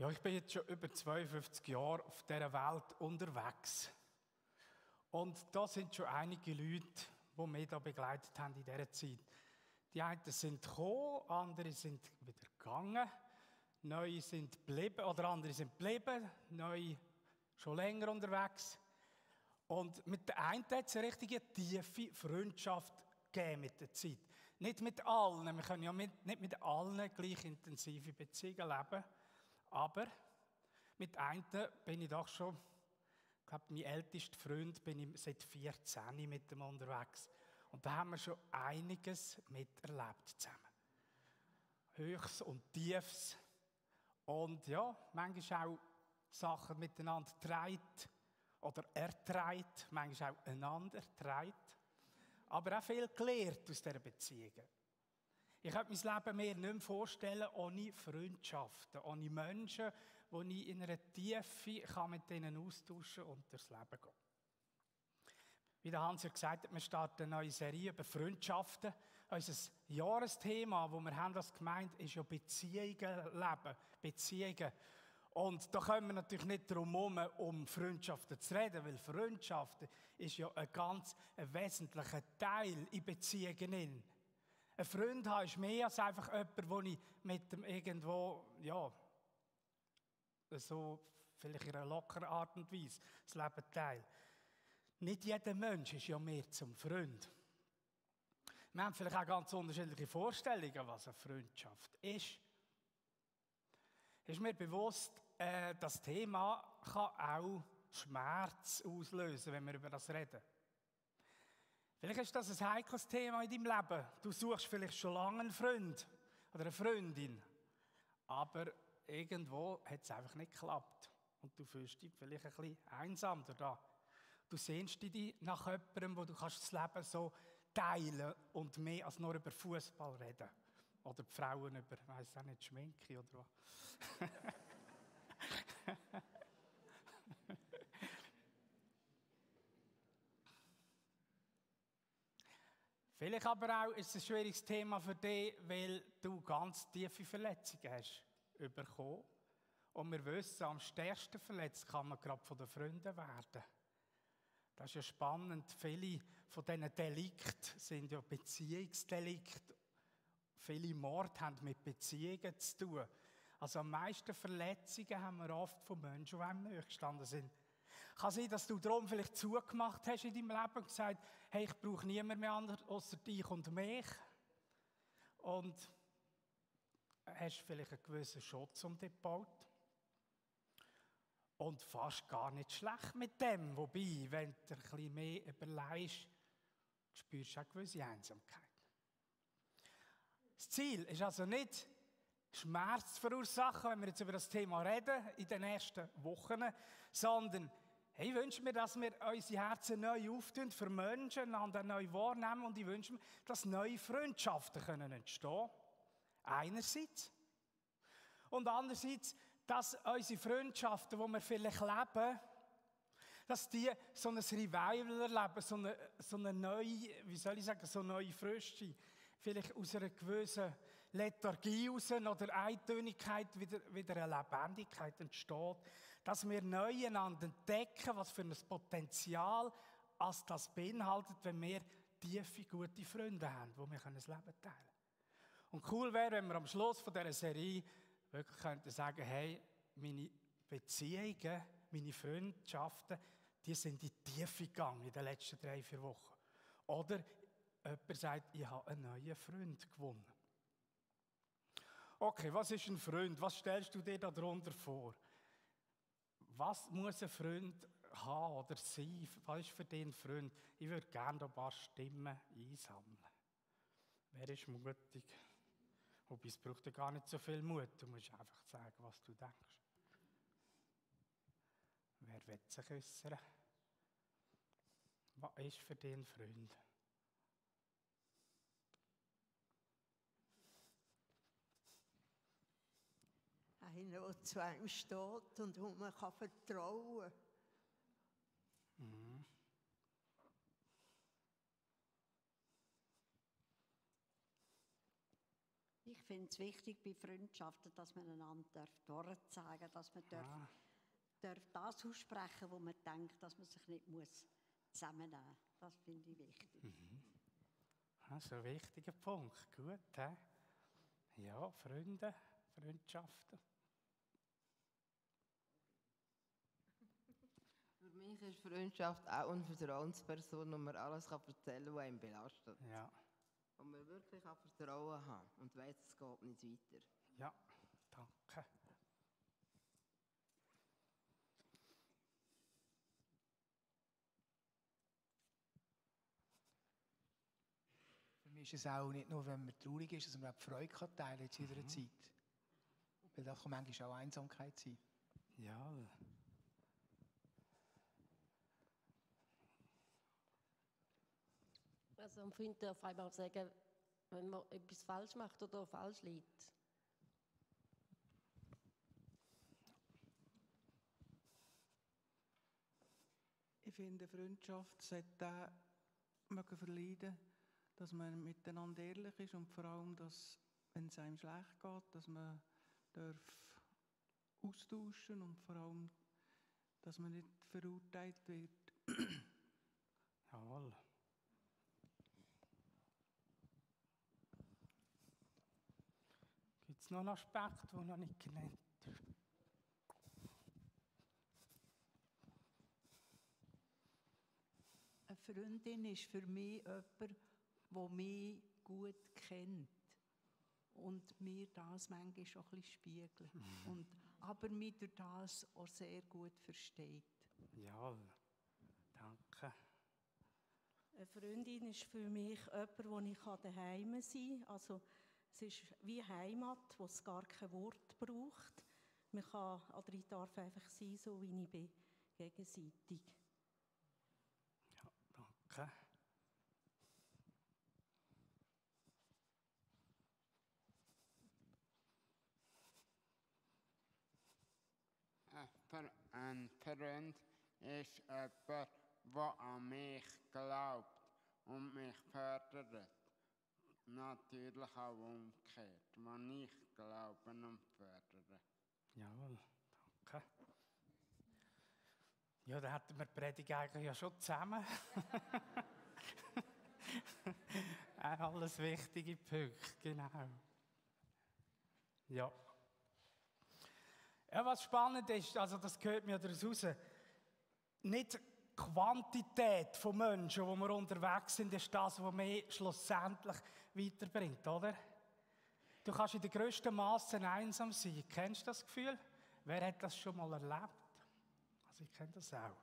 Ja, ich bin jetzt schon über 52 Jahre auf dieser Welt unterwegs. Und da sind schon einige Leute, die mich da begleitet haben in dieser Zeit. Die einen sind gekommen, andere sind wieder gegangen, neue sind geblieben, oder andere sind geblieben, neue schon länger unterwegs. Und mit der einen hat es eine richtige tiefe Freundschaft gegeben mit der Zeit. Nicht mit allen, wir können ja mit, nicht mit allen gleich intensive Beziehungen leben. Aber mit einem bin ich doch schon, ich glaube, mein ältester Freund bin ich seit 14 mit ihm unterwegs. Und da haben wir schon einiges miterlebt zusammen. Höchst und Tiefs. Und ja, manchmal auch Sachen miteinander treibt oder ertreibt, manchmal auch einander treibt. Aber auch viel gelernt aus dieser Beziehungen. Ich könnte mein Leben mir nicht mehr vorstellen ohne Freundschaften, ohne Menschen, wo ich in einer Tiefe kann mit ihnen austauschen und durchs Leben gehen. Wie der Hans ja gesagt hat, wir starten eine neue Serie über Freundschaften. Unser Jahresthema, wo wir haben als Gemeinde, ist ja Beziehungen leben. Beziehungen. Und da können wir natürlich nicht darum herum, um Freundschaften zu reden, weil Freundschaften ist ja ein ganz ein wesentlicher Teil in Beziehungen. Ein Freund haben ist mehr als einfach jemand, wo ich mit dem irgendwo, ja, so vielleicht in einer lockeren Art und Weise das Leben teile. Nicht jeder Mensch ist ja mehr zum Freund. Wir haben vielleicht auch ganz unterschiedliche Vorstellungen, was eine Freundschaft ist. Ist mir bewusst, äh, das Thema kann auch Schmerz auslösen, wenn wir über das reden. Vielleicht ist das ein heikles Thema in deinem Leben. Du suchst vielleicht schon lange einen Freund oder eine Freundin. Aber irgendwo hat es einfach nicht geklappt. Und du fühlst dich vielleicht ein bisschen einsam da. Du sehnst dich nach jemandem, wo du das Leben so teilen und mehr als nur über Fußball reden. Oder die Frauen über, ich weiß auch nicht, Schminke oder was. Vielleicht aber auch ist es ein schwieriges Thema für dich, weil du ganz tiefe Verletzungen hast bekommen. Und wir wissen, am stärksten verletzt kann man gerade von den Freunden werden. Das ist ja spannend. Viele von diesen Delikten sind ja Beziehungsdelikte. Viele Morde haben mit Beziehungen zu tun. Also am meisten Verletzungen haben wir oft von Menschen, die einem nahe gestanden sind. Kann sein, dass du darum vielleicht zugemacht hast in deinem Leben und gesagt hey, ich brauche niemand mehr anders außer dich und mich. Und hast vielleicht einen gewissen Schutz um dich gebaut. Und fast gar nicht schlecht mit dem. Wobei, wenn du ein bisschen mehr überlegst, spürst du auch gewisse Einsamkeit. Das Ziel ist also nicht, Schmerz zu verursachen, wenn wir jetzt über das Thema reden, in den nächsten Wochen, sondern ich wünsche mir, dass wir unsere Herzen neu auftun für Menschen, einander neu wahrnehmen und ich wünsche mir, dass neue Freundschaften können entstehen Einerseits. Und andererseits, dass unsere Freundschaften, die wir vielleicht leben, dass die so ein Revival erleben, so eine, so eine neue, wie soll ich sagen, so eine neue Frösche, vielleicht aus einer gewissen Lethargie raus oder Eintönigkeit wieder, wieder eine Lebendigkeit entsteht, dass wir neu einander entdecken, was für ein Potenzial als das beinhaltet, wenn wir tiefe, gute Freunde haben, wo wir das Leben teilen können. Und cool wäre, wenn wir am Schluss von dieser Serie wirklich könnten sagen, hey, meine Beziehungen, meine Freundschaften, die sind in die Tiefe gegangen in den letzten drei, vier Wochen. Oder jemand sagt, ich habe einen neuen Freund gewonnen. Okay, was ist ein Freund? Was stellst du dir darunter vor? Was muss ein Freund haben oder sein? Was ist für ein Freund? Ich würde gerne ein paar Stimmen einsammeln. Wer ist mutig? Wobei es braucht ja gar nicht so viel Mut. Du musst einfach sagen, was du denkst. Wer will sich äußern? Was ist für ein Freund? Einer, der zu einem steht und wo man kann vertrauen kann. Mhm. Ich finde es wichtig bei Freundschaften, dass man einander darf sagen dass man darf, Ah. darf das aussprechen, wo man denkt, dass man sich nicht muss zusammennehmen muss. Das finde ich wichtig. Das ist ein wichtiger Punkt. Gut, hä? Ja, Freunde, Freundschaften. Mich ist Freundschaft auch eine Vertrauensperson, wo man alles kann erzählen kann, was einen belastet. Ja, Wo man wirklich kann Vertrauen haben und weiß, es geht nicht weiter. ja, danke. Für mich ist es auch nicht nur, wenn man traurig ist, dass man auch die Freude kann teilen in jeder Zeit. Weil da kann manchmal auch Einsamkeit sein. Ja, Also ein Freund darf einmal sagen, wenn man etwas falsch macht oder falsch liegt. Ich finde, Freundschaft sollte auch mögen verleiden, dass man miteinander ehrlich ist und vor allem, dass, wenn es einem schlecht geht, dass man darf austauschen und vor allem, dass man nicht verurteilt wird. jawohl. Gibt es noch einen Aspekt, der noch nicht genannt ist? Eine Freundin ist für mich jemand, der mich gut kennt. Und mir das manchmal schon ein bisschen spiegelt. Und, aber mich durch das auch sehr gut versteht. Jawohl. Danke. Eine Freundin ist für mich jemand, wo ich daheim sein kann. Also, es ist wie Heimat, wo es gar kein Wort braucht. Man kann, oder ich darf einfach sein, so wie ich bin, gegenseitig. Ja, danke. Ein Freund ist jemand, der an mich glaubt und mich fördert. Natürlich auch umgekehrt, wenn ich glaube und fördere. Jawohl, danke. Ja, da hatten wir die Predigt eigentlich ja schon zusammen. Alles wichtige Punkte, genau. Ja. Ja, was spannend ist, also das gehört mir daraus raus, nicht die Quantität von Menschen, wo wir unterwegs sind, ist das, was mich schlussendlich weiterbringt, oder? Du kannst in den grössten Massen einsam sein. Kennst du das Gefühl? Wer hat das schon mal erlebt? Also ich kenne das auch.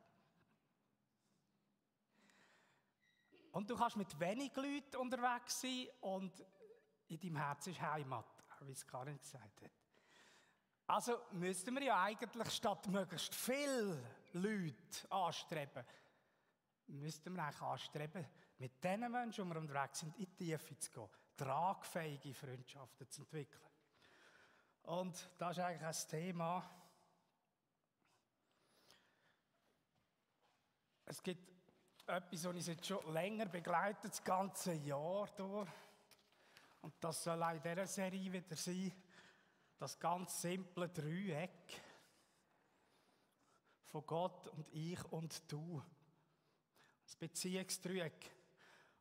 Und du kannst mit wenig Leuten unterwegs sein und in deinem Herz ist Heimat, wie es Karin gesagt hat. Also müssten wir ja eigentlich statt möglichst viele Leute anstreben, müssten wir eigentlich anstreben, mit den Menschen, die wir unterwegs sind, in die Tiefe zu gehen, tragfähige Freundschaften zu entwickeln. Und das ist eigentlich ein Thema. Es gibt etwas, das uns jetzt schon länger begleitet, das ganze Jahr durch. Und das soll auch in dieser Serie wieder sein, das ganz simple Dreieck von Gott und ich und du. Das Beziehungsdreieck.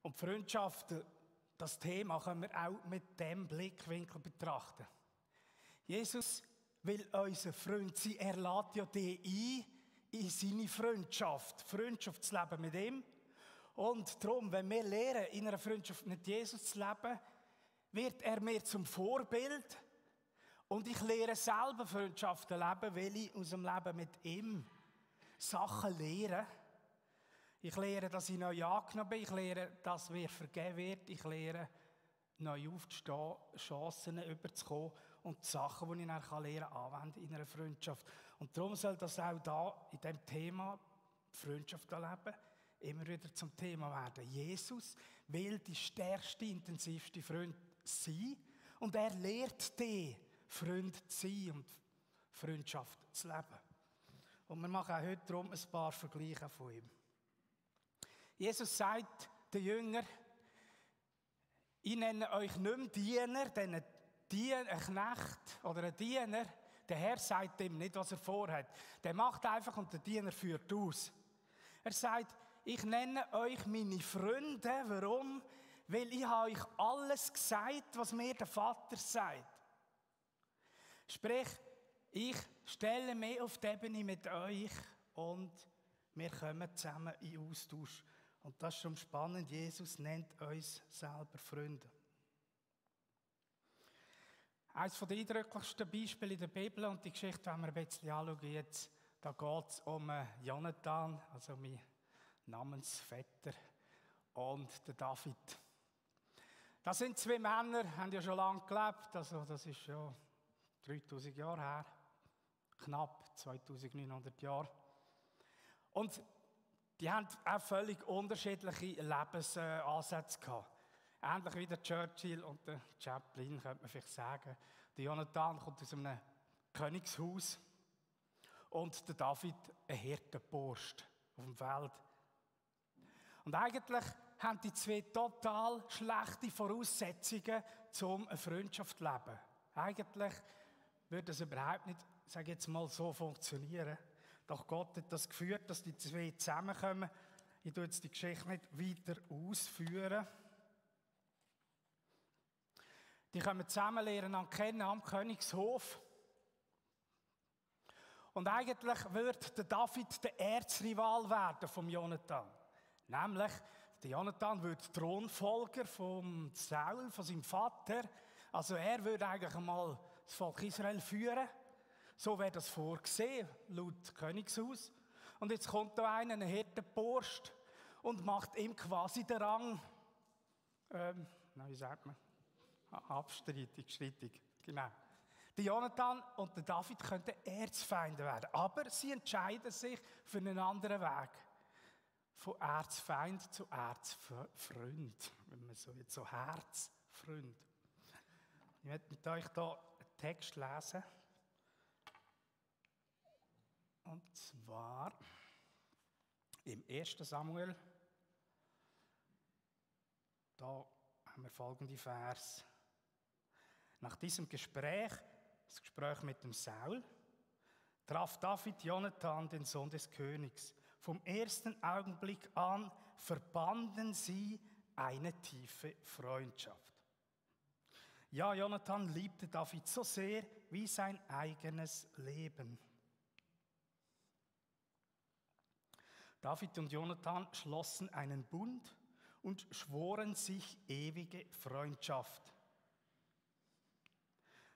Und Freundschaften, das Thema können wir auch mit dem Blickwinkel betrachten. Jesus will unser Freund sein. Er lädt ja die ein in seine Freundschaft, Freundschaftsleben mit ihm. Und darum, wenn wir lernen, in einer Freundschaft mit Jesus zu leben, wird er mir zum Vorbild. Und ich lehre selber Freundschaften leben, weil ich aus dem Leben mit ihm Sachen lehre. Ich lehre, dass ich neu angenommen bin. Ich lehre, dass mir vergeben wird. Ich lehre, neu aufzustehen, Chancen überzukommen und die Sachen, die ich dann lernen kann, anwenden in einer Freundschaft. Und darum soll das auch da in dem Thema Freundschaft leben immer wieder zum Thema werden. Jesus will die stärkste, intensivste Freund sein und er lehrt dich, Freund zu sein und Freundschaft zu leben. Und wir machen auch heute darum ein paar Vergleiche von ihm. Jesus sagt den Jüngern, ich nenne euch nicht mehr Diener, denn Dien, ein Knecht oder ein Diener, der Herr sagt ihm nicht, was er vorhat. Der macht einfach und der Diener führt aus. Er sagt, ich nenne euch meine Freunde. Warum? Weil ich habe euch alles gesagt, was mir der Vater sagt. Sprich, ich stelle mich auf die Ebene mit euch und wir kommen zusammen in Austausch. Und das ist schon spannend. Jesus nennt uns selber Freunde. Eines der eindrücklichsten Beispiele in der Bibel und die Geschichte, wenn wir ein bisschen anschauen jetzt, da geht es um Jonathan, also mein Namensvetter, und der David. Das sind zwei Männer, haben ja schon lange gelebt, also das ist schon 3000 Jahre her, knapp 2900 Jahre. Und die haben auch völlig unterschiedliche Lebensansätze gehabt. Ähnlich wie der Churchill und der Chaplin, könnte man vielleicht sagen. Der Jonathan kommt aus einem Königshaus und der David ein Hirtenburst auf dem Feld. Und eigentlich haben die zwei total schlechte Voraussetzungen, um eine Freundschaft zu leben. Eigentlich würde es überhaupt nicht, sage jetzt mal, so funktionieren. Doch Gott hat das geführt, dass die zwei zusammenkommen. Ich tue jetzt die Geschichte nicht weiter ausführen. Die kommen zusammen lernen an kennen am Königshof. Und eigentlich wird der David der Erzrival werden vom Jonathan. Nämlich, der Jonathan wird Thronfolger vom Saul, von seinem Vater. Also er würde eigentlich einmal das Volk Israel führen. So wäre das vorgesehen, laut Königshaus. Und jetzt kommt da einer, ein Hirtenburst, und macht ihm quasi den Rang, ähm, na, wie sagt man? Abstreitig, streitig, genau. Der Jonathan und der David könnten Erzfeinde werden, aber sie entscheiden sich für einen anderen Weg. Von Erzfeind zu Erzfreund, wenn man so jetzt so Herzfreund. Ich werde mit euch hier einen Text lesen. Und zwar im 1. Samuel, da haben wir folgende Vers. Nach diesem Gespräch, das Gespräch mit dem Saul, traf David Jonathan, den Sohn des Königs. Vom ersten Augenblick an verbanden sie eine tiefe Freundschaft. Ja, Jonathan liebte David so sehr wie sein eigenes Leben. David und Jonathan schlossen einen Bund und schworen sich ewige Freundschaft.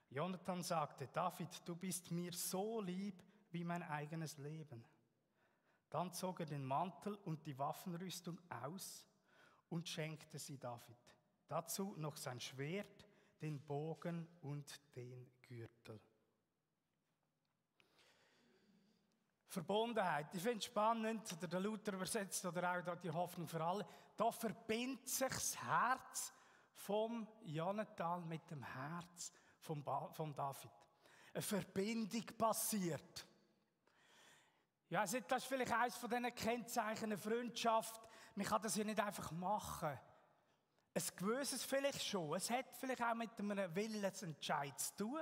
Jonathan sagte, David, du bist mir so lieb wie mein eigenes Leben. Dann zog er den Mantel und die Waffenrüstung aus und schenkte sie David. Dazu noch sein Schwert, den Bogen und den Gürtel. Verbundenheit. Ich finde es spannend, oder der Luther übersetzt, oder auch die Hoffnung für alle. Da verbindet sich das Herz vom Jonathan mit dem Herz vom, vom David. Eine Verbindung passiert. Ja, das ist vielleicht eines von diesen Kennzeichen einer Freundschaft. Man kann das ja nicht einfach machen. Ein gewisses vielleicht schon. Es hat vielleicht auch mit einem Willensentscheid zu tun.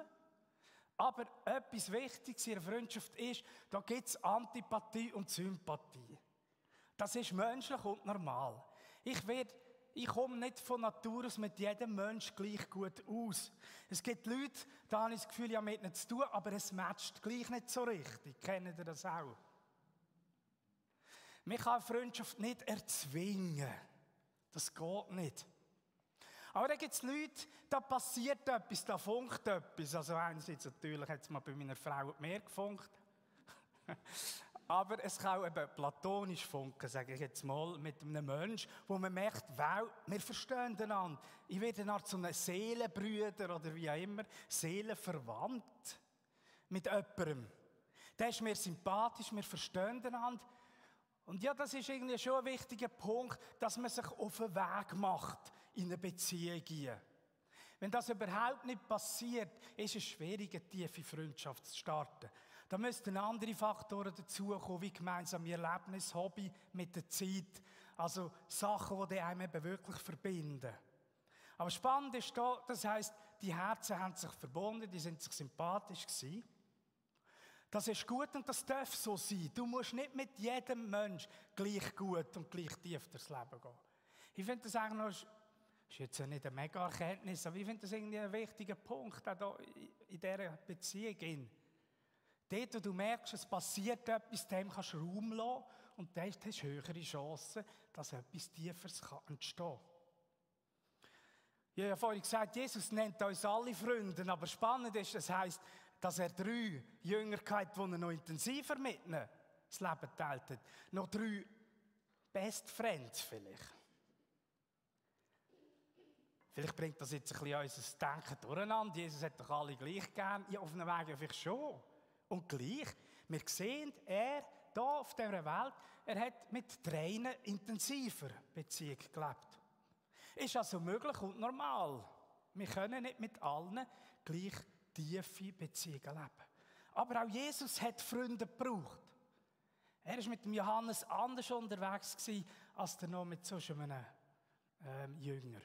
Aber etwas Wichtiges in einer Freundschaft ist, da gibt es Antipathie und Sympathie. Das ist menschlich und normal. Ich, ich komme nicht von Natur aus mit jedem Mensch gleich gut aus. Es gibt Leute, da habe ich das Gefühl, ich habe mit ihnen zu tun, aber es matcht gleich nicht so richtig. Kennt ihr das auch? Man kann Freundschaft nicht erzwingen. Das geht nicht. Aber dann gibt es Leute, da passiert etwas, da funkt etwas. Also einerseits natürlich hat es mal bei meiner Frau mehr gefunkt. Aber es kann auch eben platonisch funken, sage ich jetzt mal, mit einem Menschen, wo man merkt, wow, wir verstehen einander. Ich werde Art so einem Seelenbrüder oder wie auch immer, Seelenverwandt mit jemandem. Der ist mir sympathisch, wir verstehen einander. Und ja, das ist irgendwie schon ein wichtiger Punkt, dass man sich auf den Weg macht in eine Beziehung gehen. Wenn das überhaupt nicht passiert, ist es schwierig, eine tiefe Freundschaft zu starten. Da müssten andere Faktoren dazukommen, wie gemeinsame Erlebnis, Hobby mit der Zeit. Also Sachen, die einem eben wirklich verbinden. Aber spannend ist da, das heißt, die Herzen haben sich verbunden, die sind sich sympathisch gewesen. Das ist gut und das darf so sein. Du musst nicht mit jedem Mensch gleich gut und gleich tief durchs Leben gehen. Ich finde das eigentlich noch, ist jetzt ja nicht eine mega Erkenntnis, aber ich finde das irgendwie ein wichtiger Punkt, auch hier in dieser Beziehung. Dort, wo du merkst, es passiert etwas, dem kannst du Raum lassen und dann hast du höhere Chancen, dass etwas Tieferes entstehen kann. Ich habe vorhin gesagt, Jesus nennt uns alle Freunde, aber spannend ist, das heisst, dass er drei Jünger die er noch intensiver mit ihnen das Leben teilt. Noch drei Best Friends vielleicht. Vielleicht bringt das jetzt ein bisschen unser Denken durcheinander. Jesus hat doch alle gleich gern. Ja, auf einem Weg ja vielleicht schon. Und gleich, wir sehen, er hier auf dieser Welt, er hat mit Tränen intensiver Beziehung gelebt. Ist also möglich und normal. Wir können nicht mit allen gleich tiefe Beziehungen leben. Aber auch Jesus hat Freunde gebraucht. Er war mit dem Johannes anders unterwegs gewesen, als der noch mit so einem ähm, Jünger.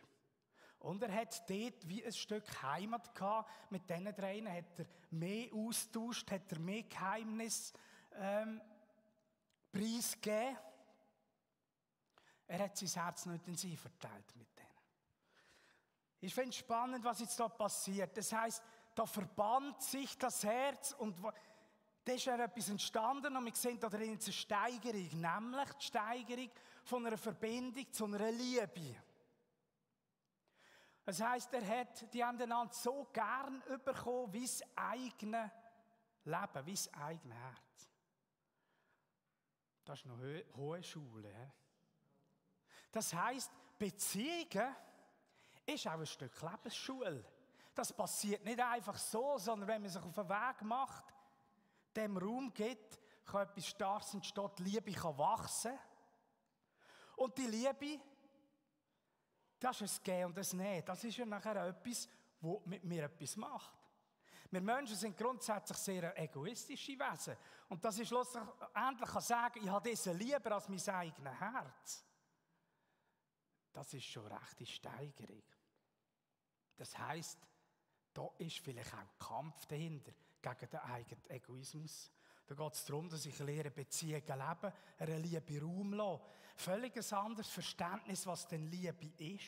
Und er hat dort wie ein Stück Heimat gehabt. Mit diesen dreien hat er mehr austauscht, hat er mehr Geheimnis ähm, preisgegeben. Er hat sein Herz noch intensiv verteilt mit denen. Ich finde es spannend, was jetzt da passiert. Das heißt, da verband sich das Herz und da ist ja etwas entstanden und wir sehen da drin eine Steigerung, nämlich die Steigerung von einer Verbindung zu einer Liebe. Das heißt, er hat die einander so gern bekommen wie das eigene Leben, wie das eigene Herz. Das ist noch eine hohe Schule. Das heißt, Beziehungen ist auch ein Stück Lebensschule. Das passiert nicht einfach so, sondern wenn man sich auf den Weg macht, dem Raum gibt, kann etwas Starkes entstehen, die Liebe kann wachsen. Und die Liebe, das ist ein Gehen und ein Nehmen. Das ist ja nachher etwas, was mit mir etwas macht. Wir Menschen sind grundsätzlich sehr egoistische Wesen. Und das ist schlussendlich kann sagen, ich habe diese lieber als mein eigenes Herz. Das ist schon eine rechte Steigerung. Das heisst, da ist vielleicht auch Kampf dahinter gegen den eigenen Egoismus. Da geht es darum, dass ich lehre Beziehungen leben, eine Liebe Raum lasse. Völlig ein anderes Verständnis, was denn Liebe ist.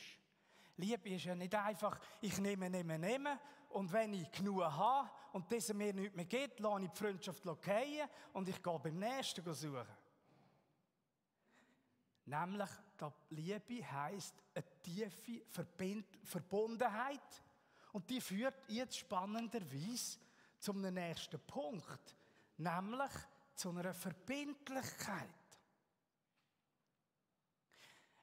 Liebe ist ja nicht einfach, ich nehme, nehme, nehme und wenn ich genug habe und dieser mir nichts mehr gibt, lasse ich die Freundschaft fallen und ich gehe beim Nächsten suchen. Nämlich, Liebe heisst eine tiefe Verbundenheit und die führt jetzt spannenderweise zum nächsten Punkt, nämlich zu einer Verbindlichkeit.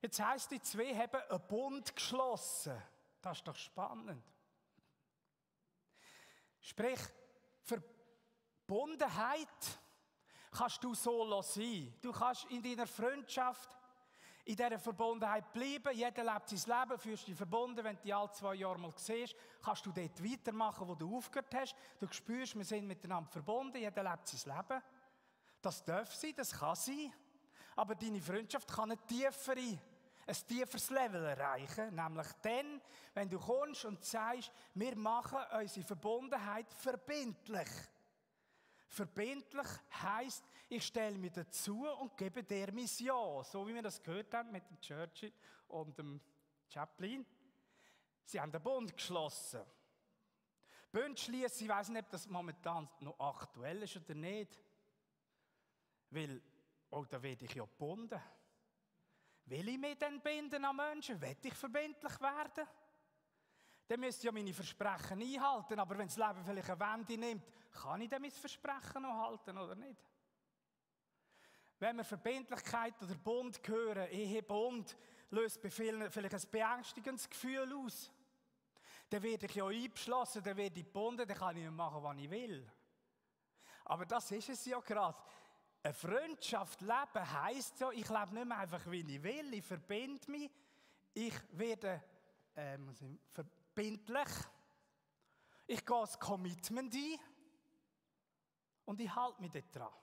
Jetzt heisst, die zwei haben einen Bund geschlossen. Das ist doch spannend. Sprich, Verbundenheit kannst du so sein. Du kannst in deiner Freundschaft in dieser Verbundenheit bleiben. Jeder lebt sein Leben, fühlst dich verbunden. Wenn du dich alle zwei Jahre mal siehst, kannst du dort weitermachen, wo du aufgehört hast. Du spürst, wir sind miteinander verbunden. Jeder lebt sein Leben. Das darf sein, das kann sein. Aber deine Freundschaft kann eine tiefere, ein tieferes Level erreichen. Nämlich dann, wenn du kommst und sagst, wir machen unsere Verbundenheit verbindlich. Verbindlich heißt, ich stelle mich dazu und gebe der Mission. So wie wir das gehört haben mit dem Churchill und dem Chaplin. Sie haben den Bund geschlossen. Bund schließen, ich weiß nicht, ob das momentan noch aktuell ist oder nicht. Weil, oh, da werde ich ja gebunden. Will ich mich denn binden an Menschen? Will ich verbindlich werden? Dann müsste ich ja meine Versprechen einhalten. Aber wenn das Leben vielleicht eine Wende nimmt, kann ich dann mein Versprechen noch halten oder nicht? Wenn wir Verbindlichkeit oder Bund hören, Ehebund, löst bei vielen vielleicht ein beängstigendes Gefühl aus. Dann werde ich ja eingeschlossen, dann werde ich gebunden, dann kann ich machen, was ich will. Aber das ist es ja gerade. Eine Freundschaft leben heisst ja, ich lebe nicht mehr einfach, wie ich will, ich verbinde mich, ich werde äh, verbindlich, ich gehe das Commitment ein und ich halte mich dort dran.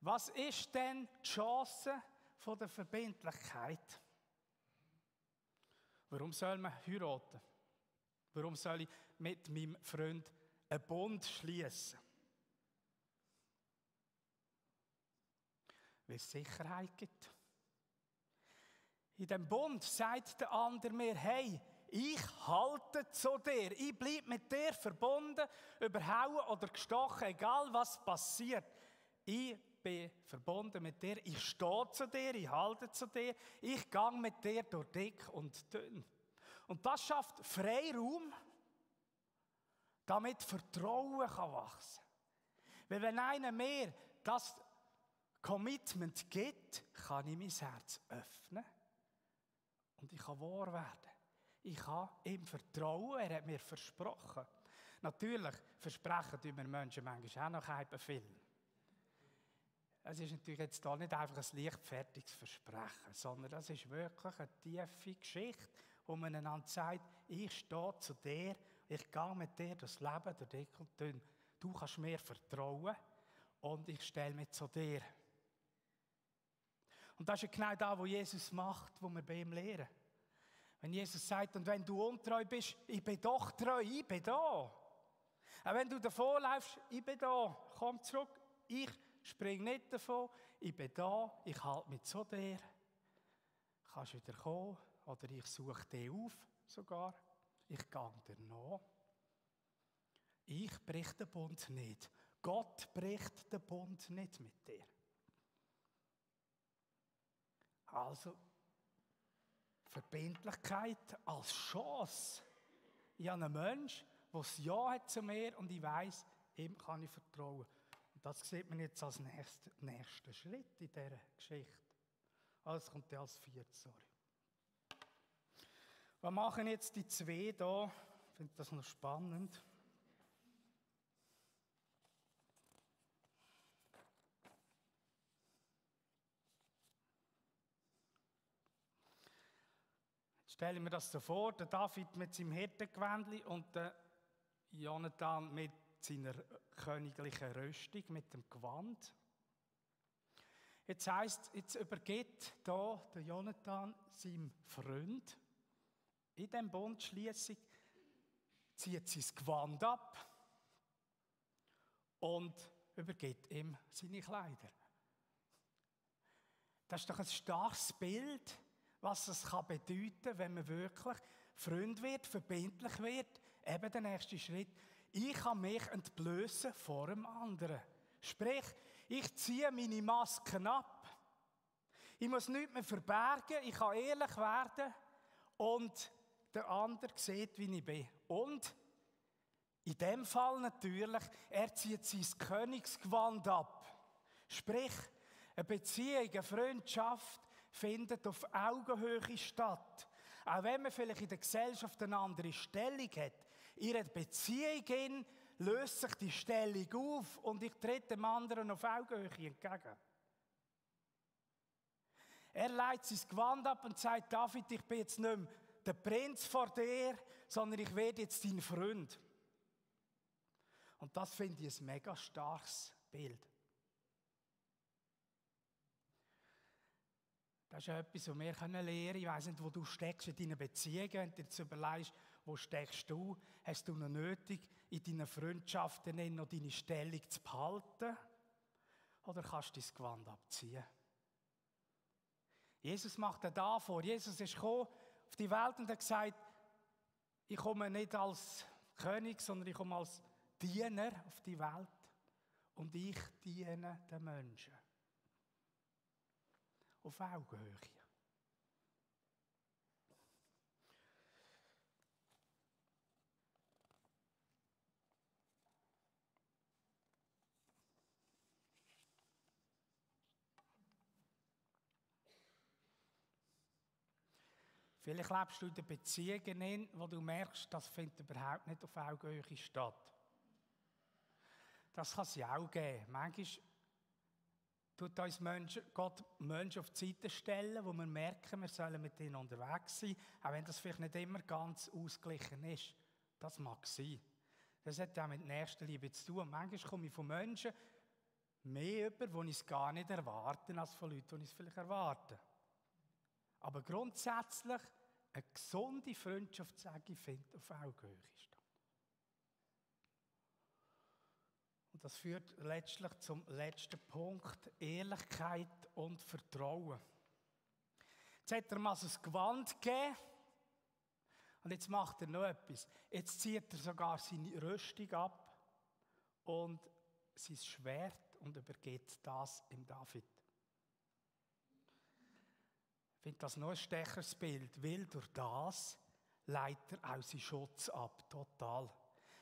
Was ist denn die Chance von der Verbindlichkeit? Warum soll man heiraten? Warum soll ich mit meinem Freund einen Bund schließen? Weil es Sicherheit gibt. In dem Bund sagt der andere mir, hey, ich halte zu dir, ich bleibe mit dir verbunden, überhauen oder gestochen, egal was passiert. Ich bin verbunden mit dir, ich stehe zu dir, ich halte zu dir, ich gehe mit dir durch dick und dünn. Und das schafft Freiraum, damit Vertrauen kann wachsen Weil wenn einer mehr das Commitment gibt, kann ich mein Herz öffnen und ich kann wahr werden. Ich kann ihm vertrauen, er hat mir versprochen. Natürlich versprechen wir Menschen manchmal auch noch ein viel. Es ist natürlich jetzt da nicht einfach ein leichtfertiges Versprechen, sondern das ist wirklich eine tiefe Geschichte, wo man einander sagt, ich stehe zu dir, ich gehe mit dir das Leben dick und dünn. Du kannst mir vertrauen und ich stelle mich zu dir. Und das ist genau das, was Jesus macht, was wir bei ihm lehren. Wenn Jesus sagt, und wenn du untreu bist, ich bin doch treu, ich bin da. Auch wenn du davonläufst, ich bin da, komm zurück, ich spring nicht davon, ich bin da, ich halte mich zu dir. Kannst wieder kommen oder ich suche dich auf sogar. Ich gehe dir nach. Ich brich den Bund nicht. Gott bricht den Bund nicht mit dir. Also, Verbindlichkeit als Chance. Ich habe einen Menschen, der ein Ja hat zu mir und ich weiß, ihm kann ich vertrauen. Das sieht man jetzt als nächsten, nächsten Schritt in dieser Geschichte. Alles kommt ja als viertes, sorry. Was machen jetzt die zwei da? Ich finde das noch spannend. Stelle mir das so vor, der David mit seinem Hirtengewändli und der Jonathan mit seiner königlichen Rüstung, mit dem Gewand. Jetzt heißt, jetzt übergeht da der Jonathan seinem Freund in dem Bundschließung, zieht sein Gewand ab und übergeht ihm seine Kleider. Das ist doch ein starkes Bild was es kann bedeuten wenn man wirklich Freund wird, verbindlich wird. Eben der nächste Schritt. Ich kann mich entblößen vor dem anderen. Sprich, ich ziehe meine Masken ab. Ich muss nichts mehr verbergen, ich kann ehrlich werden und der andere sieht, wie ich bin. Und in dem Fall natürlich, er zieht sein Königsgewand ab. Sprich, eine Beziehung, eine Freundschaft findet auf Augenhöhe statt. Auch wenn man vielleicht in der Gesellschaft eine andere Stellung hat. Einer Beziehung löst sich die Stellung auf und ich trete dem anderen auf Augenhöhe entgegen. Er leitet sein Gewand ab und sagt, David, ich bin jetzt nicht mehr der Prinz vor dir, sondern ich werde jetzt dein Freund. Und das finde ich ein mega starkes Bild. Das ist etwas, was wir lernen können. Ich weiss nicht, wo du steckst in deinen Beziehungen. Wenn du jetzt überlegst, wo steckst du, hast du noch nötig, in deinen Freundschaften noch deine Stellung zu behalten? Oder kannst du dein Gewand abziehen? Jesus macht da da vor. Jesus ist gekommen auf die Welt und hat gesagt, ich komme nicht als König, sondern ich komme als Diener auf die Welt. Und ich diene den Menschen auf Augenhöhe. Vielleicht lebst du in Beziehungen in, wo du merkst, das findet überhaupt nicht auf Augenhöhe statt. Das kann es ja auch geben. Manchmal tut uns Menschen, Gott Menschen auf die Seite stellen, wo wir merken, wir sollen mit ihnen unterwegs sein, auch wenn das vielleicht nicht immer ganz ausgeglichen ist. Das mag sein. Das hat ja mit Nächstenliebe zu tun. Manchmal komme ich von Menschen mehr über, die ich es gar nicht erwarte, als von Leuten, die ich es vielleicht erwarte. Aber grundsätzlich eine gesunde Freundschaft, sage ich, findet auf Augenhöhe statt. Und das führt letztlich zum letzten Punkt, Ehrlichkeit und Vertrauen. Jetzt hat er mal so ein Gewand gegeben und jetzt macht er noch etwas. Jetzt zieht er sogar seine Rüstung ab und sein Schwert und übergeht das im David. Finde das noch ein stecheres Bild, weil durch das leitet er auch seinen Schutz ab, total.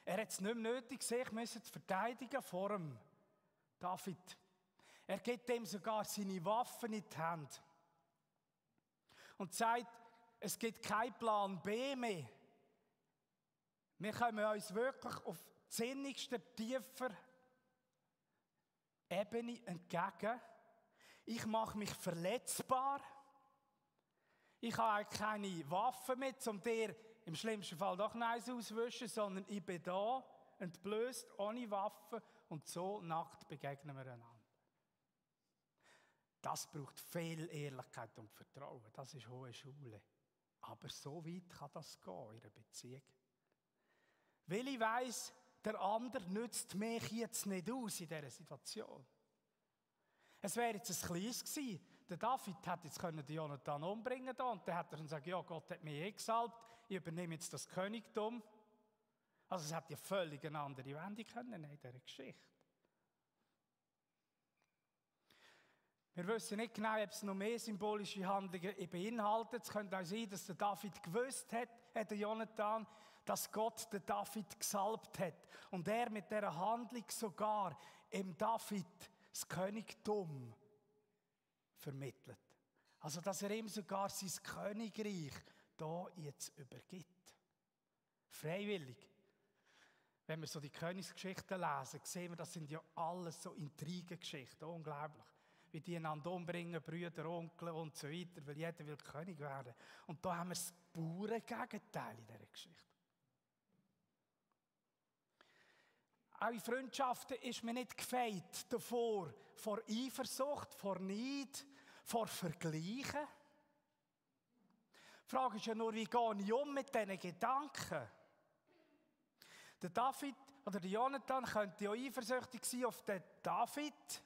Er hat es nicht mehr nötig, sich zu verteidigen vor dem David. Er gibt ihm sogar seine Waffen in die Hand und sagt, es gibt keinen Plan B mehr. Wir kommen uns wirklich auf sinnigster, tiefer Ebene entgegen. Ich mache mich verletzbar. Ich habe keine Waffe mit, um dir im schlimmsten Fall doch Neis auszuwischen, sondern ich bin da, entblößt, ohne Waffe und so nackt begegnen wir einander. Das braucht viel Ehrlichkeit und Vertrauen. Das ist hohe Schule. Aber so weit kann das gehen in einer Beziehung. Weil ich weiss, der andere nützt mich jetzt nicht aus in dieser Situation. Es wäre jetzt ein kleines gewesen. Der David hätte jetzt können Jonathan umbringen können und dann hätte er gesagt, ja, Gott hat mich eh ich übernehme jetzt das Königtum. Also es hätte ja völlig eine andere Wendung können in dieser Geschichte. Wir wissen nicht genau, ob es noch mehr symbolische Handlungen beinhaltet. Es könnte auch sein, dass der David gewusst hat, hat der Jonathan, dass Gott den David gesalbt hat. Und er mit dieser Handlung sogar im David das Königtum vermittelt. Also, dass er ihm sogar sein Königreich da jetzt übergibt. Freiwillig. Wenn wir so die Königsgeschichten lesen, sehen wir, das sind ja alles so Intrigengeschichten. Unglaublich. Wie die einander umbringen, Brüder, Onkel und so weiter, weil jeder will König werden. Und da haben wir das pure Gegenteil in dieser Geschichte. Auch in Freundschaften ist man nicht gefeit davor, vor Eifersucht, vor Neid, vor Vergleichen. Die Frage ist ja nur, wie gehe ich um mit diesen Gedanken? Der David oder der Jonathan könnte ja eifersüchtig sein auf den David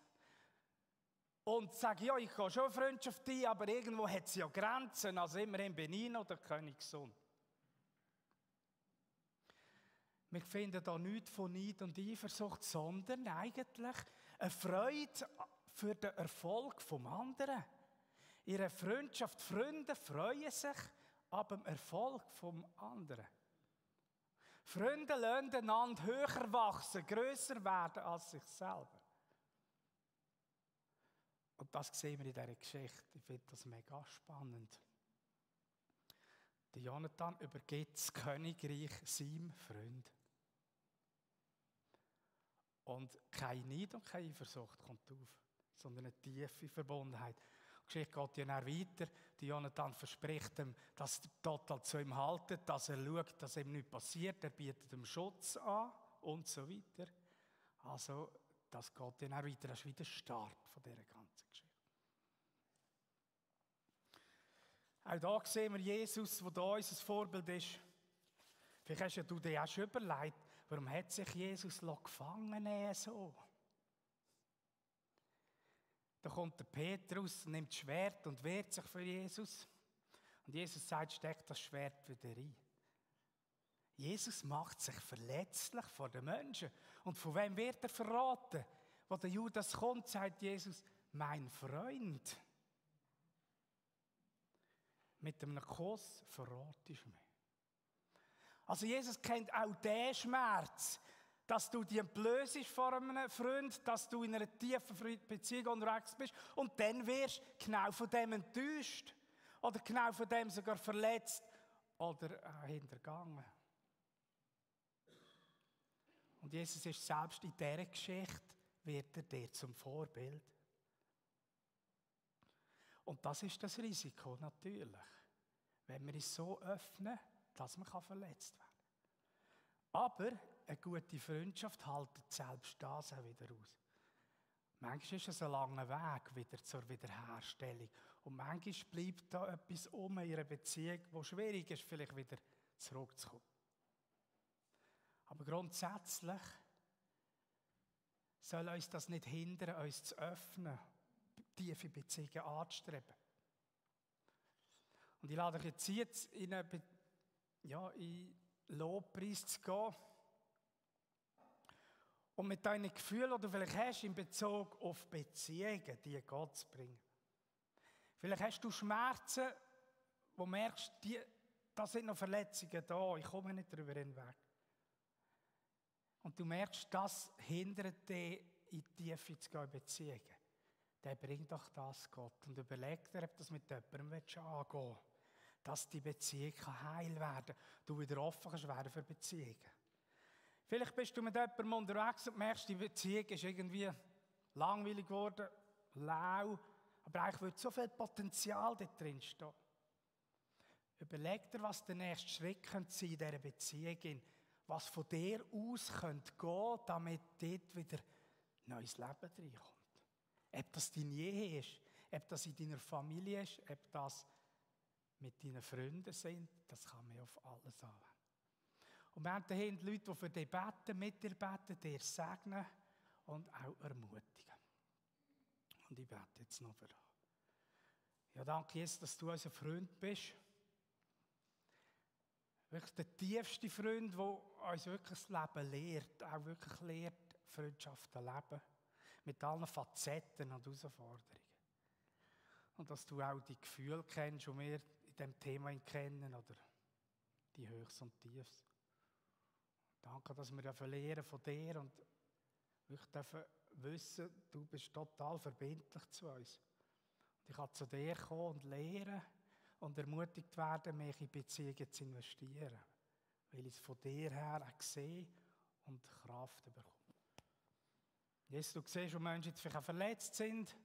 und sagen, ja, ich gehe schon Freundschaft ein, aber irgendwo hat es ja Grenzen, also immerhin bin ich noch der Königssohn. Wir finden da nichts von Neid und Eifersucht, sondern eigentlich eine Freude für den Erfolg vom anderen. Ihre Freundschaft, Freunde freuen sich ab dem Erfolg vom anderen. Freunde lernen einander höher wachsen, größer werden als sich selber. Und das sehen wir in dieser Geschichte. Ich finde das mega spannend. Der Jonathan übergibt das Königreich seinem Freund. Und kein Neid und keine Eifersucht kommt auf, sondern eine tiefe Verbundenheit. Die Geschichte geht ja dann weiter. Die Jonathan verspricht ihm, dass er total zu ihm haltet, dass er schaut, dass ihm nichts passiert. Er bietet ihm Schutz an und so weiter. Also, das geht dann auch weiter. Das ist wieder der Start von dieser ganzen Geschichte. Auch da sehen wir Jesus, der da unser Vorbild ist. Vielleicht hast ja du dir auch schon überlegt, Warum hat sich Jesus gefangen nehmen so? Da kommt der Petrus, nimmt das Schwert und wehrt sich für Jesus. Und Jesus sagt, steck das Schwert wieder rein. Jesus macht sich verletzlich vor den Menschen. Und von wem wird er verraten? Wo der Judas kommt, sagt Jesus, mein Freund. Mit einem Kuss verratest du mich. Also Jesus kennt auch den Schmerz, dass du dich entblößt vor einem Freund, dass du in einer tiefen Beziehung unterwegs bist und dann wirst du genau von dem enttäuscht oder genau von dem sogar verletzt oder äh, hintergangen. Und Jesus ist selbst in dieser Geschichte, wird er dir zum Vorbild. Und das ist das Risiko natürlich, wenn wir uns so öffnen, dass man verletzt werden kann. Aber eine gute Freundschaft haltet selbst das auch wieder aus. Manchmal ist es ein langer Weg wieder zur Wiederherstellung. Und manchmal bleibt da etwas um in einer Beziehung, wo schwierig ist, vielleicht wieder zurückzukommen. Aber grundsätzlich soll uns das nicht hindern, uns zu öffnen, tiefe Beziehungen anzustreben. Und ich lade euch jetzt, in, eine Be ja, in Lobpreis zu gehen. Und mit deinen Gefühlen, die du vielleicht hast in Bezug auf Beziehungen, die Gott zu bringen. Vielleicht hast du Schmerzen, wo du merkst, die, da sind noch Verletzungen da, ich komme nicht darüber hinweg. Und du merkst, das hindert dich, in die Tiefe zu gehen in Beziehungen. Dann bring doch das Gott und überleg dir, ob das mit jemandem angehen willst dass die Beziehung heil werden kann. Du wieder offen kannst werden für Beziehungen. Vielleicht bist du mit jemandem unterwegs und merkst, die Beziehung ist irgendwie langweilig geworden, lau, aber eigentlich würde so viel Potenzial da drin stehen. Überleg dir, was der nächste Schritt könnte sein in dieser Beziehung, was von dir aus könnte gehen, damit dort wieder neues Leben reinkommt. Ob das dein Ehe ist, ob das in deiner Familie ist, ob das mit deinen Freunden sind, das kann man auf alles anwenden. Und wir haben dahinter Leute, die für dich beten, mit dir beten, dir segnen und auch ermutigen. Und ich bete jetzt noch für dich. Ja, danke Jesus, dass du unser Freund bist. Wirklich der tiefste Freund, der uns wirklich das Leben lehrt, auch wirklich lehrt, Freundschaft zu leben. Mit allen Facetten und Herausforderungen. Und dass du auch die Gefühle kennst und wir in diesem Thema kennen, oder die Höchst und Tiefs. Danke, dass wir lernen von dir und wirklich dürfen wissen, du bist total verbindlich zu uns. Und ich kann zu dir kommen und lehren und ermutigt werden, mich in Beziehungen zu investieren, weil ich es von dir her auch sehe und Kraft bekomme. Jesus, du siehst, wo Menschen jetzt vielleicht verletzt sind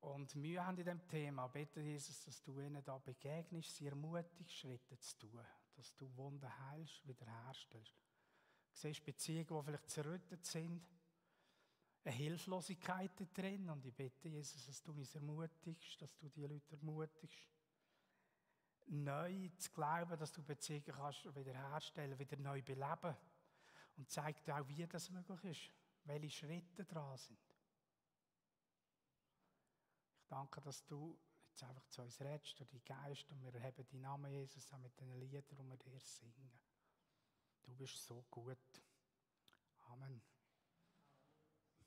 und Mühe haben in diesem Thema. Bitte, Jesus, dass du ihnen da begegnest, sie ermutigst, Schritte zu tun dass du Wunden heilst, wiederherstellst. Du siehst Beziehungen, die vielleicht zerrüttet sind, eine Hilflosigkeit drin. Und ich bitte, Jesus, dass du uns ermutigst, dass du die Leute ermutigst, neu zu glauben, dass du Beziehungen kannst wiederherstellen, wieder neu beleben. Und zeig dir auch, wie das möglich ist, welche Schritte dran sind. Ich danke, dass du jetzt einfach zu uns redest, durch die Geist, und wir erheben deinen Namen, Jesus, auch mit den Liedern, die wir dir singen. Du bist so gut. Amen.